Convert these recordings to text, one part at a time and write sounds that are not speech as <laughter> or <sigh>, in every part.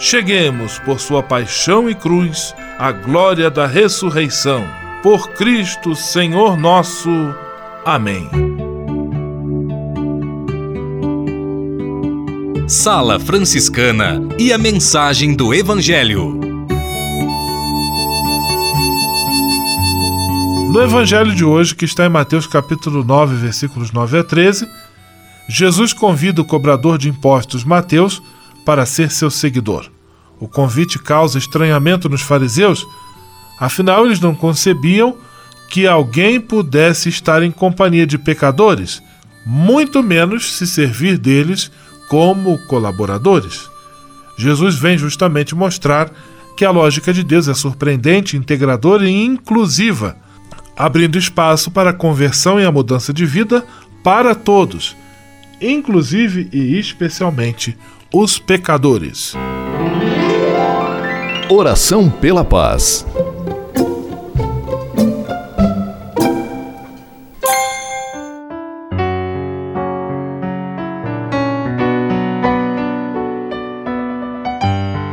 cheguemos, por sua paixão e cruz, à glória da ressurreição. Por Cristo, Senhor nosso. Amém. Sala Franciscana e a mensagem do Evangelho. No evangelho de hoje, que está em Mateus capítulo 9, versículos 9 a 13, Jesus convida o cobrador de impostos Mateus para ser seu seguidor. O convite causa estranhamento nos fariseus, afinal eles não concebiam que alguém pudesse estar em companhia de pecadores, muito menos se servir deles como colaboradores. Jesus vem justamente mostrar que a lógica de Deus é surpreendente, integradora e inclusiva abrindo espaço para a conversão e a mudança de vida para todos, inclusive e especialmente os pecadores. Oração pela paz.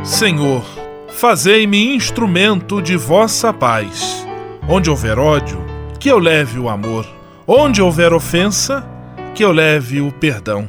Senhor, fazei-me instrumento de vossa paz Onde houver ódio, que eu leve o amor. Onde houver ofensa, que eu leve o perdão.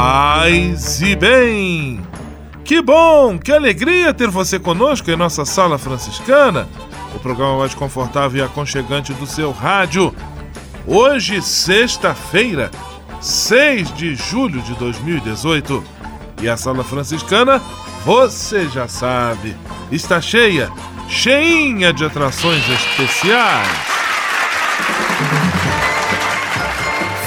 Paz e bem! Que bom, que alegria ter você conosco em nossa Sala Franciscana, o programa mais confortável e aconchegante do seu rádio. Hoje, sexta-feira, 6 de julho de 2018. E a Sala Franciscana você já sabe, está cheia, cheinha de atrações especiais.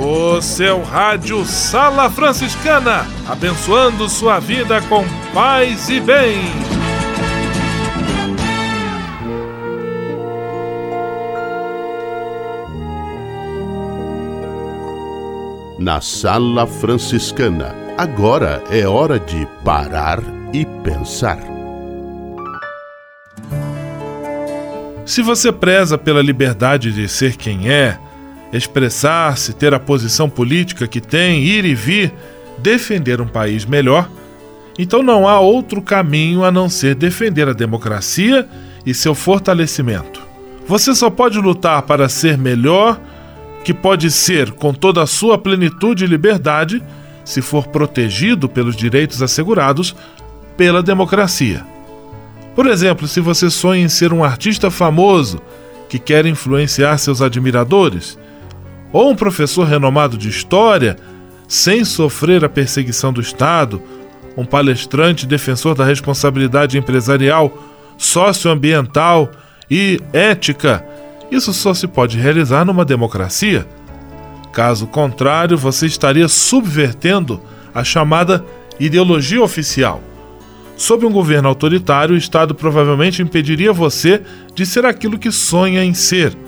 O seu rádio Sala Franciscana, abençoando sua vida com paz e bem. Na Sala Franciscana, agora é hora de parar e pensar. Se você preza pela liberdade de ser quem é, expressar-se, ter a posição política que tem, ir e vir, defender um país melhor, então não há outro caminho a não ser defender a democracia e seu fortalecimento. Você só pode lutar para ser melhor, que pode ser com toda a sua plenitude e liberdade, se for protegido pelos direitos assegurados pela democracia. Por exemplo, se você sonha em ser um artista famoso que quer influenciar seus admiradores, ou um professor renomado de história, sem sofrer a perseguição do Estado, um palestrante defensor da responsabilidade empresarial, socioambiental e ética, isso só se pode realizar numa democracia. Caso contrário, você estaria subvertendo a chamada ideologia oficial. Sob um governo autoritário, o Estado provavelmente impediria você de ser aquilo que sonha em ser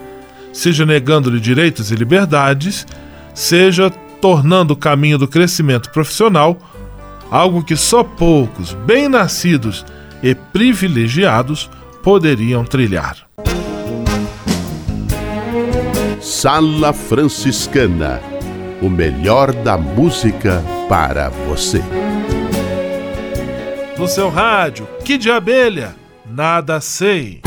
seja negando-lhe direitos e liberdades, seja tornando o caminho do crescimento profissional algo que só poucos, bem nascidos e privilegiados poderiam trilhar. Sala Franciscana o melhor da música para você. No seu rádio, que de abelha, nada sei.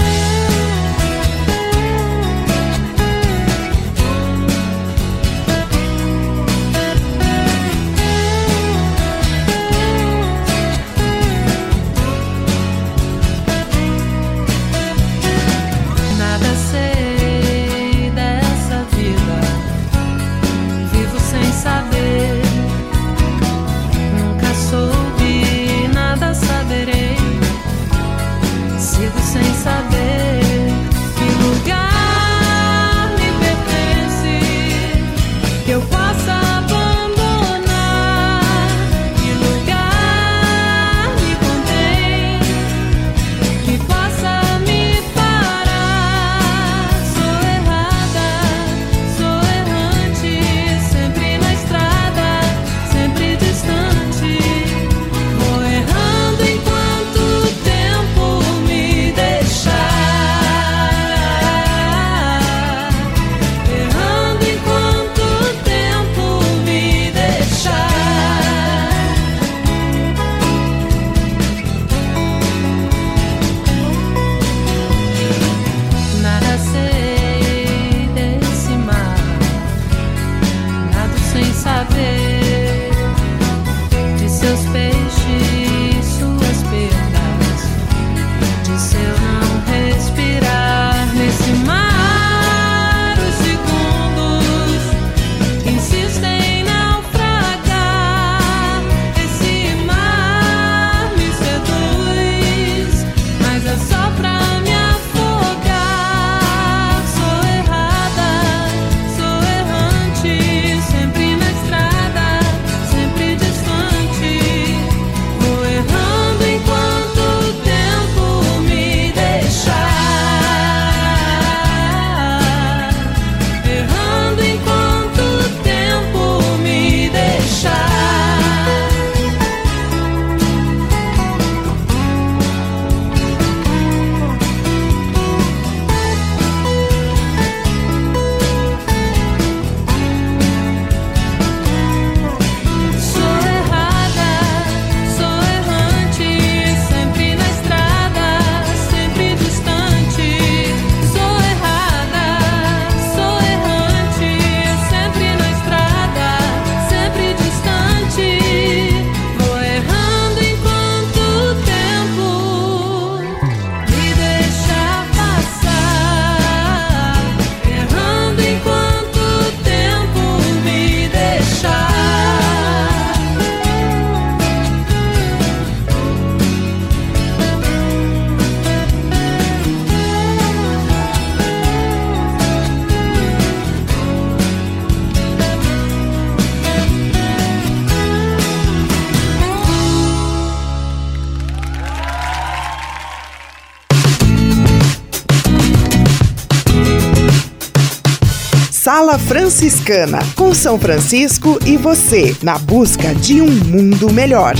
Sala Franciscana, com São Francisco e você, na busca de um mundo melhor.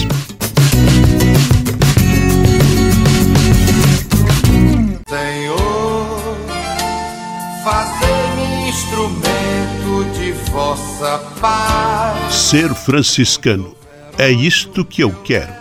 Senhor, fazer-me instrumento de vossa paz. Ser franciscano é isto que eu quero.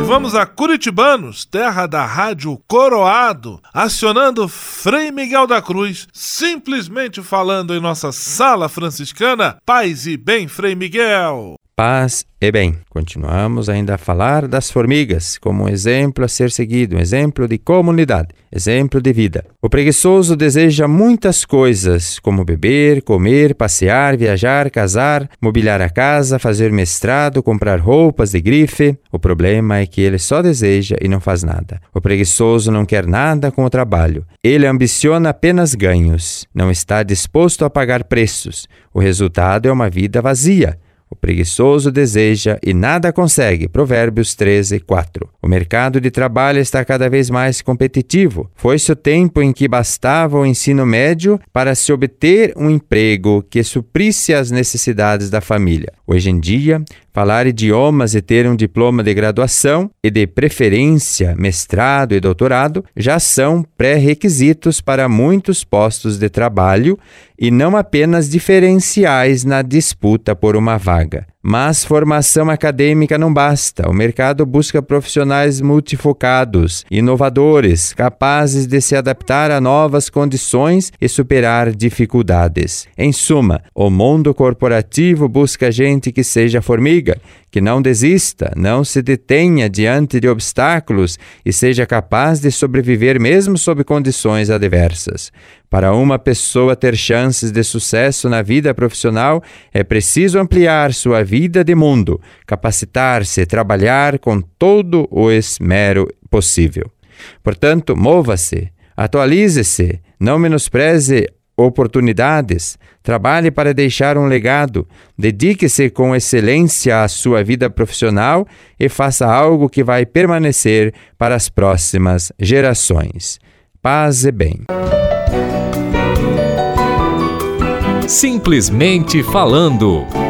E vamos a Curitibanos, terra da rádio Coroado, acionando Frei Miguel da Cruz, simplesmente falando em nossa sala franciscana. Paz e bem, Frei Miguel. Paz e bem. Continuamos ainda a falar das formigas como um exemplo a ser seguido, um exemplo de comunidade, exemplo de vida. O preguiçoso deseja muitas coisas, como beber, comer, passear, viajar, casar, mobiliar a casa, fazer mestrado, comprar roupas de grife. O problema é que ele só deseja e não faz nada. O preguiçoso não quer nada com o trabalho. Ele ambiciona apenas ganhos, não está disposto a pagar preços. O resultado é uma vida vazia o preguiçoso deseja e nada consegue. Provérbios 13, 4. O mercado de trabalho está cada vez mais competitivo. Foi-se o tempo em que bastava o ensino médio para se obter um emprego que suprisse as necessidades da família. Hoje em dia, falar idiomas e ter um diploma de graduação e de preferência mestrado e doutorado já são pré-requisitos para muitos postos de trabalho e não apenas diferenciais na disputa por uma vaga. Mas formação acadêmica não basta. O mercado busca profissionais multifocados, inovadores, capazes de se adaptar a novas condições e superar dificuldades. Em suma, o mundo corporativo busca gente que seja formiga, que não desista, não se detenha diante de obstáculos e seja capaz de sobreviver mesmo sob condições adversas. Para uma pessoa ter chances de sucesso na vida profissional, é preciso ampliar sua vida de mundo, capacitar-se, trabalhar com todo o esmero possível. Portanto, mova-se, atualize-se, não menospreze oportunidades, trabalhe para deixar um legado, dedique-se com excelência à sua vida profissional e faça algo que vai permanecer para as próximas gerações. Paz e bem. Simplesmente falando.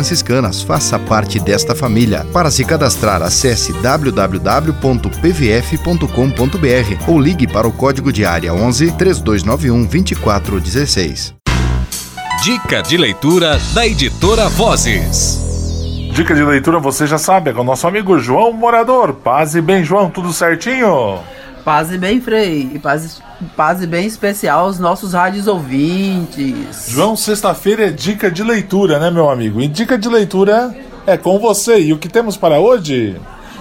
franciscanas. Faça parte desta família. Para se cadastrar, acesse www.pvf.com.br ou ligue para o código de área 11 3291 2416. Dica de leitura da editora Vozes. Dica de leitura, você já sabe, é com o nosso amigo João Morador. Paz e bem, João, tudo certinho? Paz e bem, Frei. E paz, paz e bem especial aos nossos rádios ouvintes. João, sexta-feira é dica de leitura, né, meu amigo? E dica de leitura é com você. E o que temos para hoje?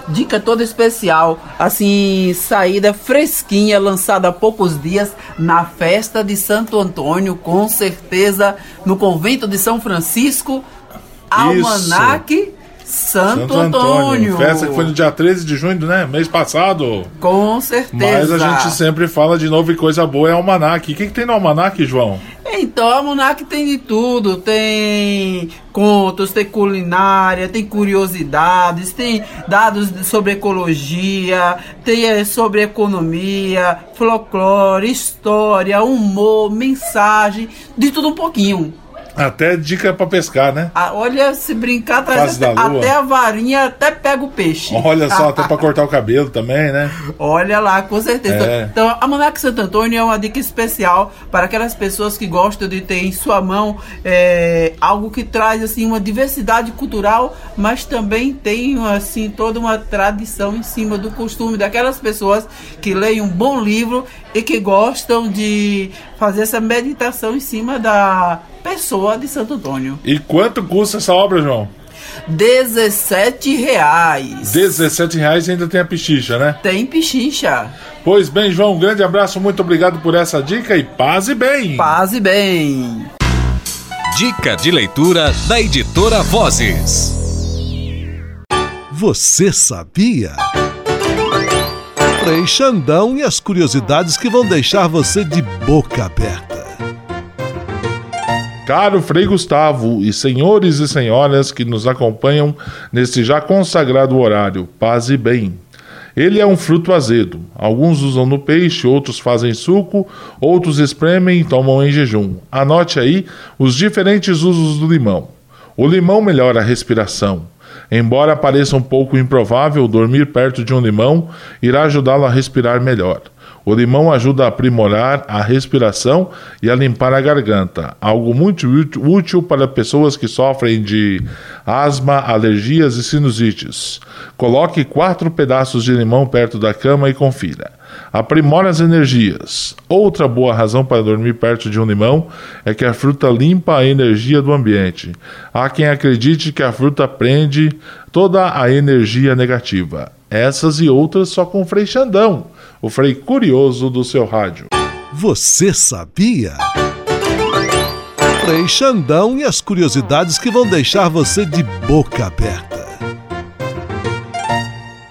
Dica toda especial, assim, saída fresquinha, lançada há poucos dias na festa de Santo Antônio, com certeza no convento de São Francisco. Almanac Santo, Santo Antônio. Antônio. Festa que foi no dia 13 de junho, né? Mês passado. Com certeza. Mas a gente sempre fala de novo e coisa boa é Almanac. O que, que tem no Almanac, João? Então, o Almanac tem de tudo. Tem contos, tem culinária, tem curiosidades, tem dados sobre ecologia, tem eh, sobre economia, folclore, história, humor, mensagem, de tudo um pouquinho. Até dica para pescar, né? Ah, olha, se brincar, traz até, até, a varinha até pega o peixe. Olha só, <laughs> até para cortar o cabelo também, né? Olha lá, com certeza. É. Então, a Manac Santo Antônio é uma dica especial para aquelas pessoas que gostam de ter em sua mão é, algo que traz assim uma diversidade cultural, mas também tem assim toda uma tradição em cima do costume daquelas pessoas que leem um bom livro e que gostam de fazer essa meditação em cima da pessoa de Santo Antônio. E quanto custa essa obra, João? 17 reais. 17 reais e ainda tem a pichicha, né? Tem pichicha. Pois bem, João, um grande abraço, muito obrigado por essa dica e paz e bem. Paz e bem. Dica de leitura da editora Vozes. Você sabia? Frei Xandão e as curiosidades que vão deixar você de boca aberta. Caro Frei Gustavo e senhores e senhoras que nos acompanham neste já consagrado horário, paz e bem. Ele é um fruto azedo. Alguns usam no peixe, outros fazem suco, outros espremem e tomam em jejum. Anote aí os diferentes usos do limão. O limão melhora a respiração. Embora pareça um pouco improvável, dormir perto de um limão irá ajudá-lo a respirar melhor. O limão ajuda a aprimorar a respiração e a limpar a garganta, algo muito útil para pessoas que sofrem de asma, alergias e sinusites. Coloque quatro pedaços de limão perto da cama e confira. Aprimora as energias. Outra boa razão para dormir perto de um limão é que a fruta limpa a energia do ambiente. Há quem acredite que a fruta prende toda a energia negativa. Essas e outras só com o Frei Xandão, o Frei curioso do seu rádio. Você sabia? Frei Xandão e as curiosidades que vão deixar você de boca aberta.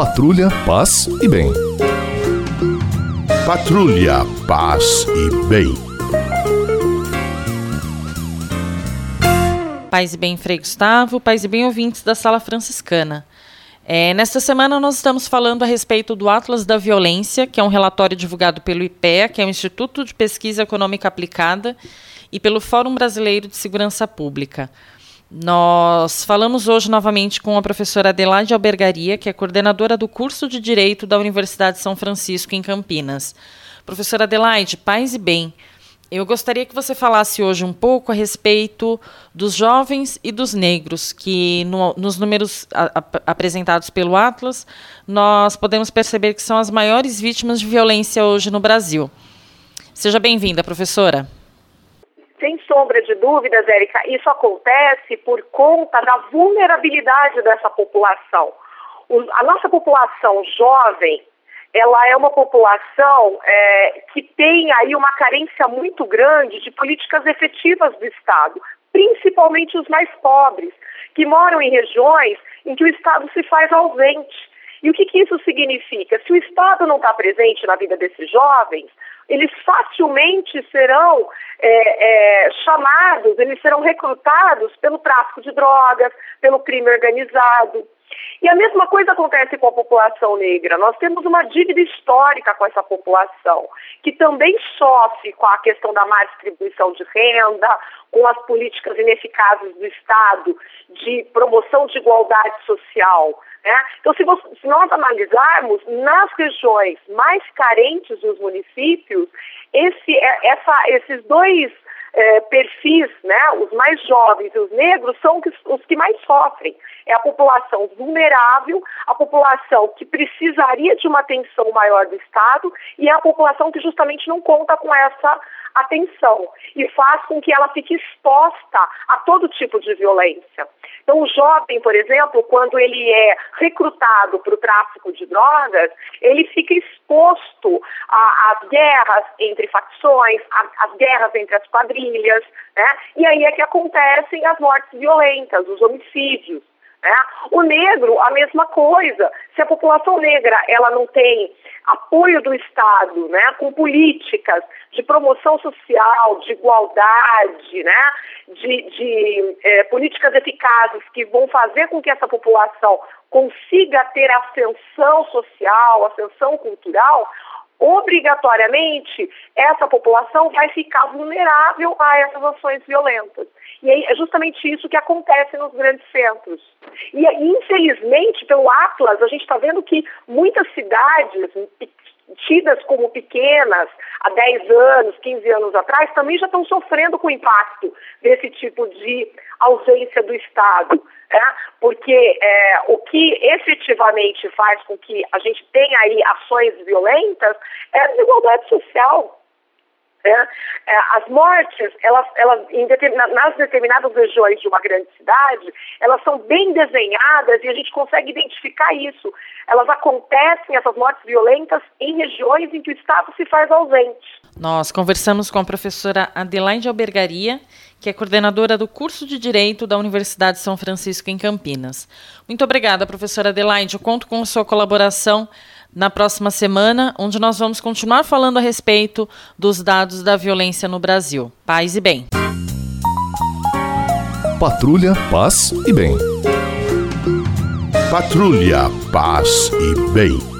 Patrulha, paz e bem. Patrulha, paz e bem. Paz e bem, Frei Gustavo, paz e bem, ouvintes da Sala Franciscana. É, nesta semana nós estamos falando a respeito do Atlas da Violência, que é um relatório divulgado pelo IPEA, que é o Instituto de Pesquisa Econômica Aplicada, e pelo Fórum Brasileiro de Segurança Pública. Nós falamos hoje novamente com a professora Adelaide Albergaria, que é coordenadora do curso de Direito da Universidade de São Francisco, em Campinas. Professora Adelaide, paz e bem. Eu gostaria que você falasse hoje um pouco a respeito dos jovens e dos negros, que no, nos números a, a, apresentados pelo Atlas, nós podemos perceber que são as maiores vítimas de violência hoje no Brasil. Seja bem-vinda, professora. Sem sombra de dúvidas, Érica, isso acontece por conta da vulnerabilidade dessa população. a nossa população jovem, ela é uma população é, que tem aí uma carência muito grande de políticas efetivas do Estado, principalmente os mais pobres, que moram em regiões em que o Estado se faz ausente. E o que, que isso significa? Se o Estado não está presente na vida desses jovens, eles facilmente serão é, é, chamados, eles serão recrutados pelo tráfico de drogas, pelo crime organizado. E a mesma coisa acontece com a população negra. Nós temos uma dívida histórica com essa população, que também sofre com a questão da má distribuição de renda, com as políticas ineficazes do Estado de promoção de igualdade social. Né? Então, se, você, se, nós analisarmos, nas regiões mais carentes dos municípios, esse, é, essa, esses dois é, perfis, né, os mais jovens e os negros, são os que mais sofrem. É a população vulnerável, a população que precisaria de uma atenção maior do Estado e é a população que justamente não conta com essa atenção e faz com que ela fique exposta a todo tipo de violência. Então, o jovem, por exemplo, quando ele é recrutado para o tráfico de drogas, ele fica exposto às guerras entre facções, às guerras entre as quadrilhas, né? E aí é que acontecem as mortes violentas, os homicídios. Né? O negro, a mesma coisa. Se a população negra ela não tem apoio do Estado, né, com políticas de promoção social, de igualdade, né, de, de é, políticas eficazes que vão fazer com que essa população consiga ter ascensão social, ascensão cultural, obrigatoriamente essa população vai ficar vulnerável a essas ações violentas. E é justamente isso que acontece nos grandes centros. E, infelizmente, pelo Atlas, a gente está vendo que muitas cidades tidas como pequenas há 10 anos, 15 anos atrás, também já estão sofrendo com o impacto desse tipo de ausência do Estado. Né? Porque é, o que efetivamente faz com que a gente tenha aí ações violentas é a desigualdade social. É, é, as mortes, elas, elas nas determinadas regiões de uma grande cidade, elas são bem desenhadas e a gente consegue identificar isso. Elas acontecem, essas mortes violentas, em regiões em que o Estado se faz ausente. Nós conversamos com a professora Adelaide Albergaria, que é coordenadora do curso de Direito da Universidade de São Francisco, em Campinas. Muito obrigada, professora Adelaide. Eu conto com sua colaboração na próxima semana, onde nós vamos continuar falando a respeito dos dados da violência no Brasil. Paz e bem. Patrulha, paz e bem. Patrulha, paz e bem.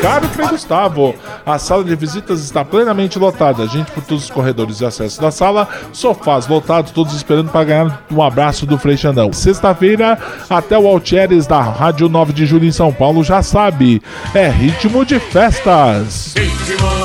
Caro Frei Gustavo, a sala de visitas está plenamente lotada. Gente por todos os corredores de acesso da sala, sofás lotados, todos esperando para ganhar um abraço do Frei Xandão. Sexta-feira, até o Altieres da Rádio 9 de Julho em São Paulo já sabe, é ritmo de festas. Ritmo.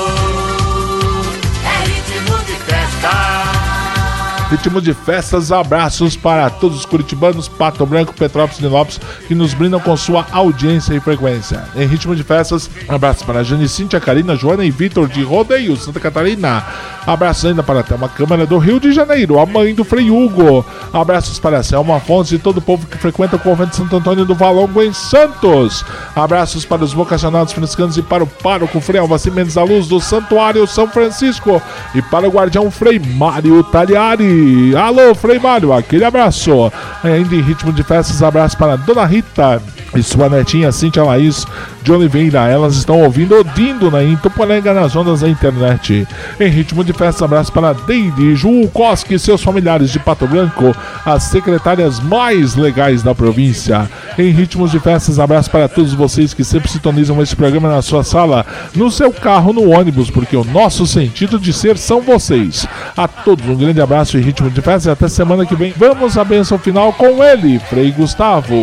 Ritmo de festas, abraços para todos os curitibanos, Pato Branco, Petrópolis e Lopes que nos brindam com sua audiência e frequência. Em ritmo de festas, abraços para Jane Cíntia, Karina, Joana e Vitor de Rodeio, Santa Catarina. Abraços ainda para a Thelma Câmara do Rio de Janeiro, a mãe do Frei Hugo. Abraços para Selma Afonso e todo o povo que frequenta o convento de Santo Antônio do Valongo em Santos. Abraços para os vocacionados franciscanos e para o pároco Frei Alvacim Mendes da Luz do Santuário São Francisco e para o guardião Frei Mário Tagliari. Alô, Frei Mário, aquele abraço. Ainda em ritmo de festas, abraço para Dona Rita e sua netinha Cintia Laís de Oliveira. Elas estão ouvindo Odindo na Intoporanga nas ondas da internet. Em ritmo de festa, abraço para Deide, Ju Koski e seus familiares de Pato Branco, as secretárias mais legais da província. Em ritmos de festas, abraço para todos vocês que sempre sintonizam esse programa na sua sala, no seu carro, no ônibus, porque o nosso sentido de ser são vocês. A todos um grande abraço em ritmo de festas e até semana que vem. Vamos à benção final com ele, Frei Gustavo,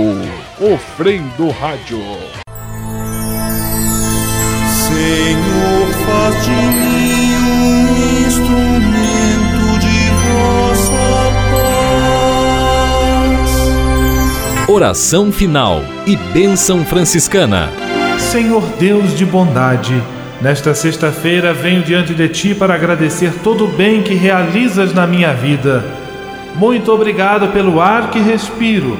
o Frei do Rádio. Senhor, faz de mim um instrumento de vossa paz. Oração final e bênção franciscana. Senhor Deus de bondade, nesta sexta-feira venho diante de ti para agradecer todo o bem que realizas na minha vida. Muito obrigado pelo ar que respiro,